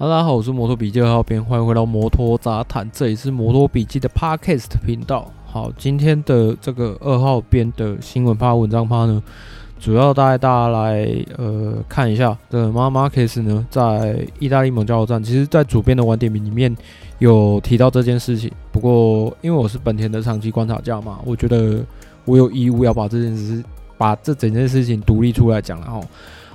大家好，我是摩托笔记二号编，欢迎回到摩托杂谈，这里是摩托笔记的 Podcast 频道。好，今天的这个二号编的新闻趴、文章趴呢，主要带大家来呃看一下这个 Marc Marquez 呢，在意大利蒙加油站，其实在主编的晚点名里面有提到这件事情。不过因为我是本田的长期观察家嘛，我觉得我有义务要把这件事、把这整件事情独立出来讲了哈。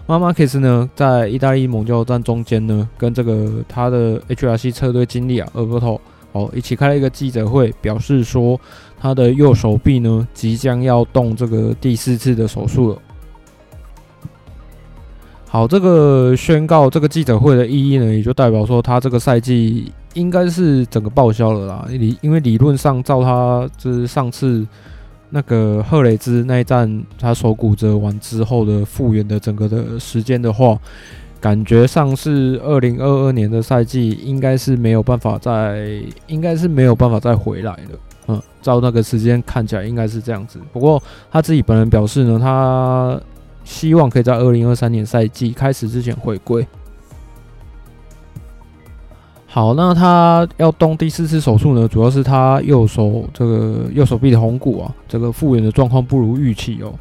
Marquez 呢，在意大利蒙加油站中间呢，跟这个他的 HRC 车队经理啊，Alberto 哦，一起开了一个记者会，表示说他的右手臂呢，即将要动这个第四次的手术了。好，这个宣告这个记者会的意义呢，也就代表说他这个赛季应该是整个报销了啦。理因为理论上，照他就是上次。那个赫雷兹那一站，他手骨折完之后的复原的整个的时间的话，感觉上是二零二二年的赛季，应该是没有办法再，应该是没有办法再回来了。嗯，照那个时间看起来应该是这样子。不过他自己本人表示呢，他希望可以在二零二三年赛季开始之前回归。好，那他要动第四次手术呢，主要是他右手这个右手臂的红骨啊，这个复原的状况不如预期哦。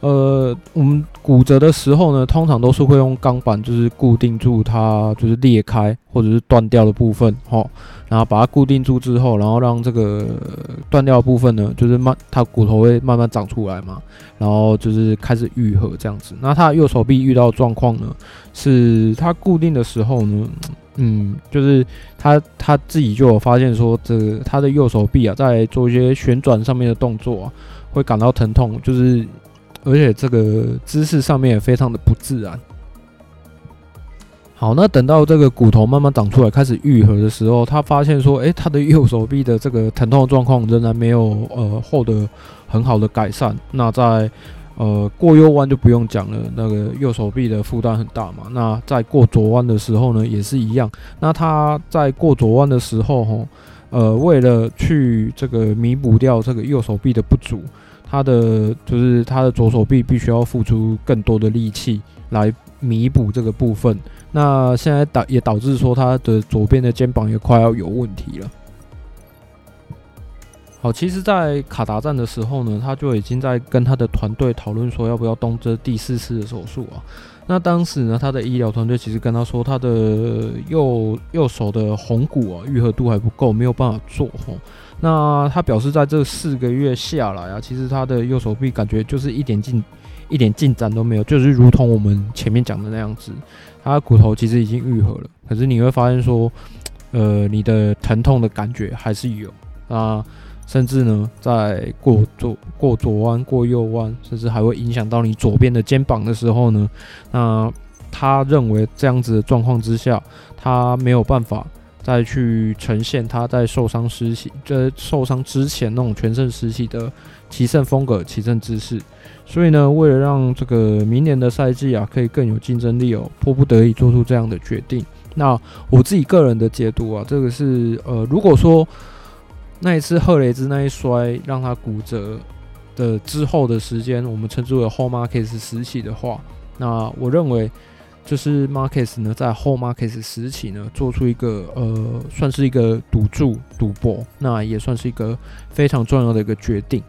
呃，我们骨折的时候呢，通常都是会用钢板就是固定住它，就是裂开或者是断掉的部分，齁，然后把它固定住之后，然后让这个断掉的部分呢，就是慢，它骨头会慢慢长出来嘛，然后就是开始愈合这样子。那他右手臂遇到状况呢，是他固定的时候呢，嗯，就是他他自己就有发现说，这个他的右手臂啊，在做一些旋转上面的动作，会感到疼痛，就是。而且这个姿势上面也非常的不自然。好，那等到这个骨头慢慢长出来，开始愈合的时候，他发现说，诶，他的右手臂的这个疼痛状况仍然没有呃获得很好的改善。那在呃过右弯就不用讲了，那个右手臂的负担很大嘛。那在过左弯的时候呢，也是一样。那他在过左弯的时候，吼，呃，为了去这个弥补掉这个右手臂的不足。他的就是他的左手臂必须要付出更多的力气来弥补这个部分，那现在导也导致说他的左边的肩膀也快要有问题了。好，其实，在卡达站的时候呢，他就已经在跟他的团队讨论说要不要动这第四次的手术啊。那当时呢，他的医疗团队其实跟他说，他的右右手的红骨啊愈合度还不够，没有办法做吼。那他表示，在这四个月下来啊，其实他的右手臂感觉就是一点进一点进展都没有，就是如同我们前面讲的那样子，他的骨头其实已经愈合了，可是你会发现说，呃，你的疼痛的感觉还是有啊，甚至呢，在过左过左弯、过右弯，甚至还会影响到你左边的肩膀的时候呢，那他认为这样子的状况之下，他没有办法。再去呈现他在受伤时期，在受伤之前那种全盛时期的骑乘风格、骑乘姿势。所以呢，为了让这个明年的赛季啊可以更有竞争力哦，迫不得已做出这样的决定。那我自己个人的解读啊，这个是呃，如果说那一次赫雷兹那一摔让他骨折的之后的时间，我们称之为后 Marquez 时期的话，那我认为。就是 Marcus 呢，在后 Marcus 时期呢，做出一个呃，算是一个赌注赌博，那也算是一个非常重要的一个决定。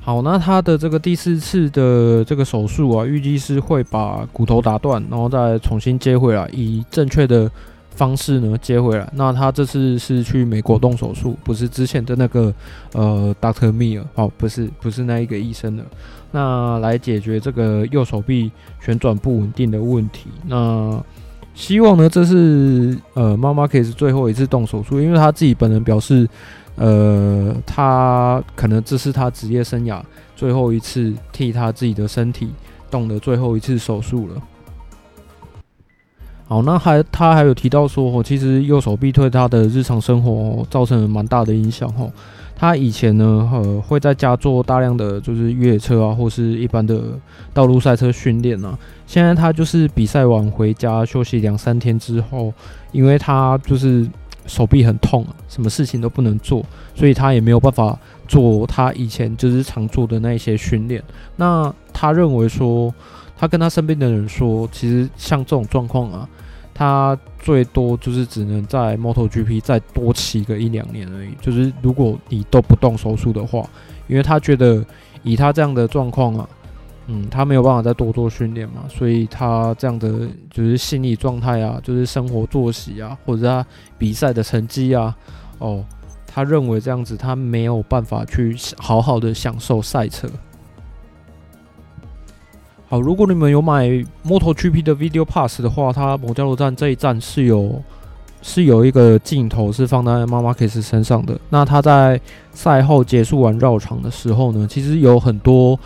好，那他的这个第四次的这个手术啊，预计是会把骨头打断，然后再重新接回来，以正确的方式呢接回来。那他这次是去美国动手术，不是之前的那个呃 Doctor Meir 哦，不是不是那一个医生的。那来解决这个右手臂旋转不稳定的问题。那希望呢，这是呃妈妈可以是最后一次动手术，因为他自己本人表示，呃，他可能这是他职业生涯最后一次替他自己的身体动的最后一次手术了。好，那还他还有提到说，其实右手臂对他的日常生活造成了蛮大的影响，吼。他以前呢，呃，会在家做大量的就是越野车啊，或是一般的道路赛车训练啊。现在他就是比赛完回家休息两三天之后，因为他就是手臂很痛啊，什么事情都不能做，所以他也没有办法做他以前就是常做的那一些训练。那他认为说，他跟他身边的人说，其实像这种状况啊。他最多就是只能在 MotoGP 再多骑个一两年而已。就是如果你都不动手术的话，因为他觉得以他这样的状况啊，嗯，他没有办法再多做训练嘛，所以他这样的就是心理状态啊，就是生活作息啊，或者他比赛的成绩啊，哦，他认为这样子他没有办法去好好的享受赛车。好，如果你们有买 MotoGP 的 Video Pass 的话，它某加罗站这一站是有是有一个镜头是放在马马克斯身上的。那他在赛后结束完绕场的时候呢，其实有很多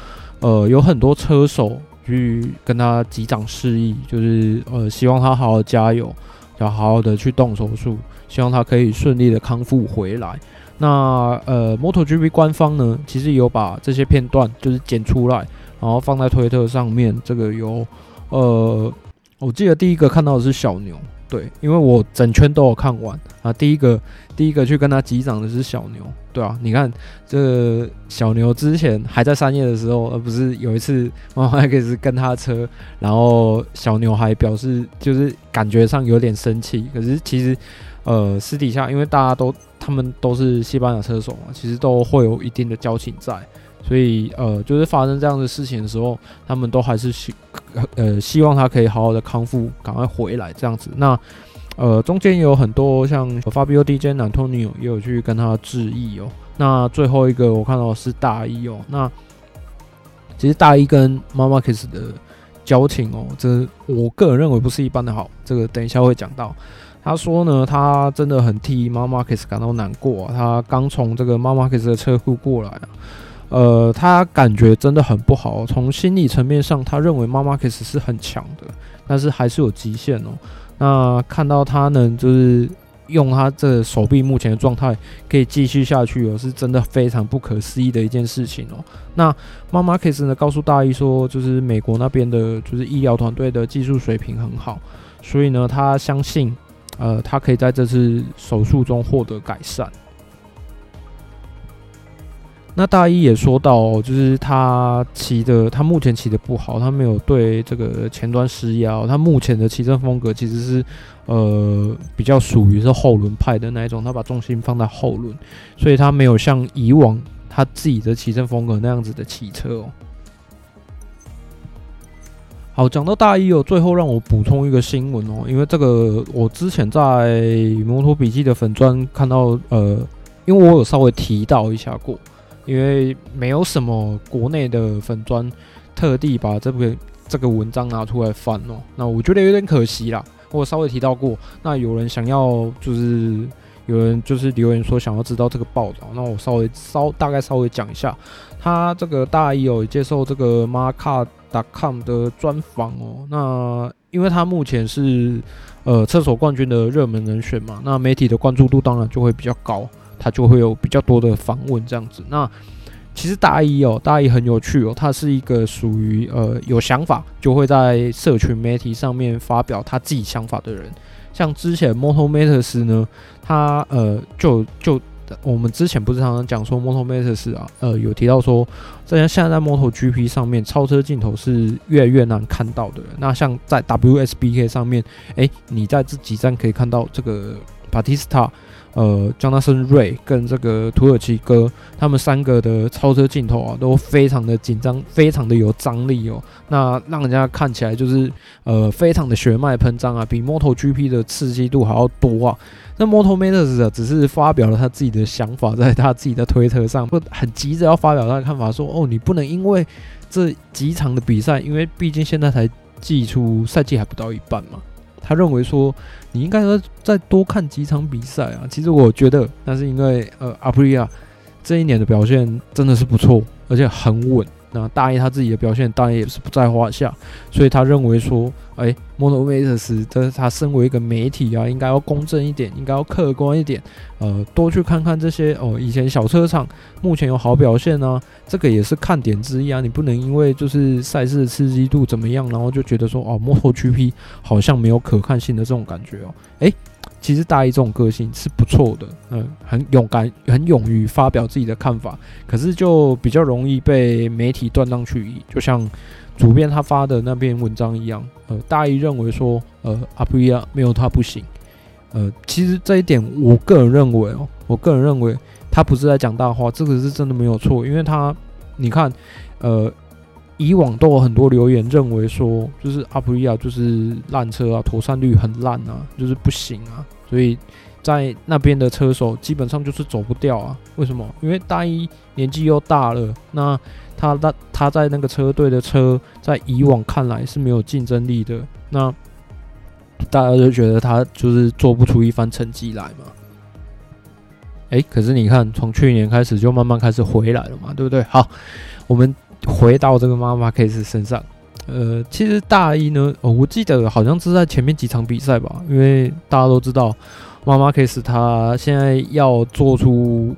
呃有很多车手去跟他击掌示意，就是呃希望他好好加油，要好好的去动手术，希望他可以顺利的康复回来。那呃 MotoGP 官方呢，其实有把这些片段就是剪出来。然后放在推特上面，这个有，呃，我记得第一个看到的是小牛，对，因为我整圈都有看完啊。第一个，第一个去跟他击掌的是小牛，对啊，你看这小牛之前还在三叶的时候，而不是有一次马马克斯跟他车，然后小牛还表示就是感觉上有点生气，可是其实，呃，私底下因为大家都他们都是西班牙车手嘛，其实都会有一定的交情在。所以，呃，就是发生这样的事情的时候，他们都还是希，呃，希望他可以好好的康复，赶快回来这样子。那，呃，中间有很多像 Fabio Di Giannantonio 也有去跟他致意哦。那最后一个我看到是大一哦。那其实大一跟 Marc Marquez 的交情哦，这我个人认为不是一般的好。这个等一下会讲到。他说呢，他真的很替 Marc Marquez 感到难过啊。他刚从这个 Marc Marquez 的车库过来啊。呃，他感觉真的很不好。从心理层面上，他认为马马克斯是很强的，但是还是有极限哦。那看到他能就是用他这手臂目前的状态可以继续下去哦，是真的非常不可思议的一件事情哦。那马马克斯呢，告诉大一说，就是美国那边的，就是医疗团队的技术水平很好，所以呢，他相信，呃，他可以在这次手术中获得改善。那大一也说到，就是他骑的，他目前骑的不好，他没有对这个前端施压。他目前的骑乘风格其实是，呃，比较属于是后轮派的那一种，他把重心放在后轮，所以他没有像以往他自己的骑乘风格那样子的骑车哦。好，讲到大一哦，最后让我补充一个新闻哦，因为这个我之前在摩托笔记的粉砖看到，呃，因为我有稍微提到一下过。因为没有什么国内的粉专特地把这个这个文章拿出来翻哦，那我觉得有点可惜啦。我稍微提到过，那有人想要就是有人就是留言说想要知道这个报道，那我稍微稍大概稍微讲一下，他这个大一有接受这个 Marca.com 的专访哦。那因为他目前是呃厕所冠军的热门人选嘛，那媒体的关注度当然就会比较高。他就会有比较多的访问这样子。那其实大一哦，大一很有趣哦。他是一个属于呃有想法就会在社群媒体上面发表他自己想法的人。像之前 m o t o m a t e r s 呢，他呃就就我们之前不是常常讲说 m o t o m a t e r s 啊，呃有提到说，在现在在 MotoGP 上面超车镜头是越来越难看到的。那像在 WSBK 上面，诶，你在这几站可以看到这个 Bautista。呃，Jonathan Rea 跟这个土耳其哥，他们三个的超车镜头啊，都非常的紧张，非常的有张力哦。那让人家看起来就是呃，非常的血脉喷张啊，比 MotoGP 的刺激度还要多啊。那 Moto Matters 只是发表了他自己的想法，在他自己的推特上，不很急着要发表他的看法，说哦，你不能因为这几场的比赛，因为毕竟现在才季初，赛季还不到一半嘛。他认为说，你应该要再多看几场比赛啊。其实我觉得，那是因为呃，阿普利亚这一年的表现真的是不错，而且很稳。那大一他自己的表现当然也是不在话下，所以他认为说，哎、，MotoMatters，这是他身为一个媒体啊，应该要公正一点，应该要客观一点，呃，多去看看这些哦，以前小车厂目前有好表现呢、这个也是看点之一啊。你不能因为就是赛事的刺激度怎么样，然后就觉得说哦，MotoGP 好像没有可看性的这种感觉哦。哎、欸，其实大一这种个性是不错的，嗯，很勇敢，很勇于发表自己的看法，可是就比较容易被媒体断章取义，就像主编他发的那篇文章一样，呃，大一认为说，呃，阿布利亚没有他不行，呃，其实这一点我个人认为哦，我个人认为他不是在讲大话，这个是真的没有错，因为他，你看，呃。以往都有很多留言认为说，就是阿普利亚就是烂车啊，妥善率很烂啊，就是不行啊，所以在那边的车手基本上就是走不掉啊。为什么？因为大一年纪又大了，那他他他在那个车队的车，在以往看来是没有竞争力的，那大家就觉得他就是做不出一番成绩来嘛。诶，可是你看，从去年开始就慢慢开始回来了嘛，对不对？好，我们。回到这个马马克斯身上，呃，其实大一呢，哦，我记得好像是在前面几场比赛吧，因为大家都知道，马马克斯他现在要做出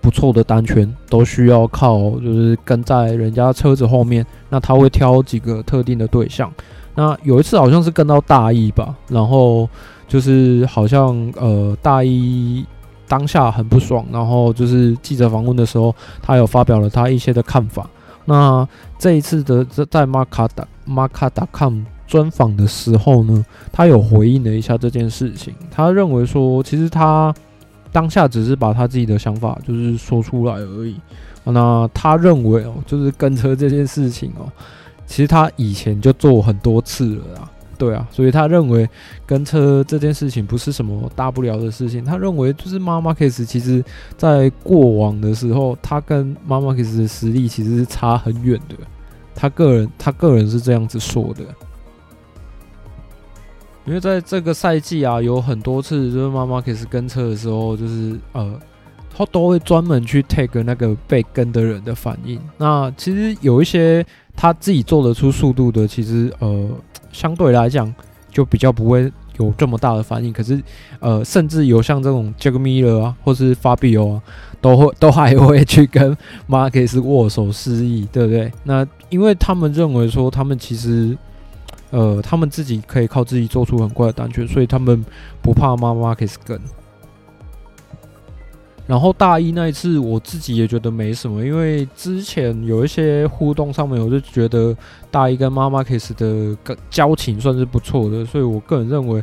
不错的单圈，都需要靠就是跟在人家车子后面，那他会挑几个特定的对象，那有一次好像是跟到大一吧，然后就是好像呃大一。当下很不爽，然后就是记者访问的时候，他有发表了他一些的看法。那这一次的在马卡达马卡达 com 专访的时候呢，他有回应了一下这件事情。他认为说，其实他当下只是把他自己的想法就是说出来而已。那他认为哦，就是跟车这件事情哦，其实他以前就做很多次了啦。对啊，所以他认为跟车这件事情不是什么大不了的事情。他认为就是马马克斯其实在过往的时候，他跟马马克斯的实力其实是差很远的。他个人他个人是这样子说的。因为在这个赛季啊，有很多次就是马马克斯跟车的时候，就是呃，他都会专门去 take 那个被跟的人的反应。那其实有一些他自己做得出速度的，其实呃。相对来讲，就比较不会有这么大的反应。可是，呃，甚至有像这种杰克米勒啊，或是法比欧啊，都会 都还会去跟马克斯握手示意，对不对？那因为他们认为说，他们其实，呃，他们自己可以靠自己做出很怪的单圈，所以他们不怕妈妈可以跟。然后大一那一次，我自己也觉得没什么，因为之前有一些互动上面，我就觉得大一跟妈妈 Kiss 的交情算是不错的，所以我个人认为。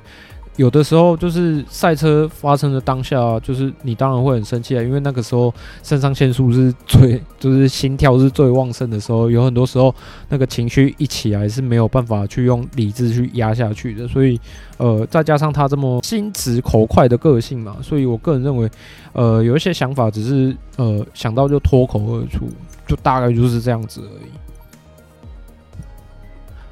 有的时候就是赛车发生的当下，就是你当然会很生气啊，因为那个时候肾上腺素是最，就是心跳是最旺盛的时候，有很多时候那个情绪一起来是没有办法去用理智去压下去的，所以呃，再加上他这么心直口快的个性嘛，所以我个人认为，呃，有一些想法只是呃想到就脱口而出，就大概就是这样子而已。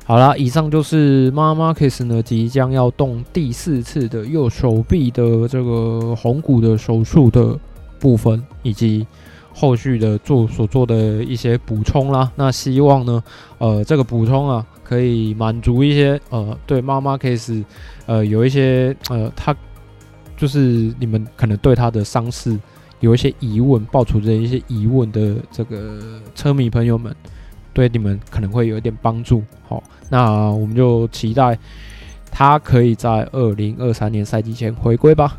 好啦，以上就是马马克斯呢即将要动第四次的右手臂的这个红骨的手术的部分，以及后续的做所做的一些补充啦。那希望呢，呃，这个补充啊，可以满足一些呃，对马马克斯呃有一些呃，他就是你们可能对他的伤势有一些疑问，抱持着一些疑问的这个车迷朋友们。对你们可能会有一点帮助，好，那我们就期待他可以在二零二三年赛季前回归吧。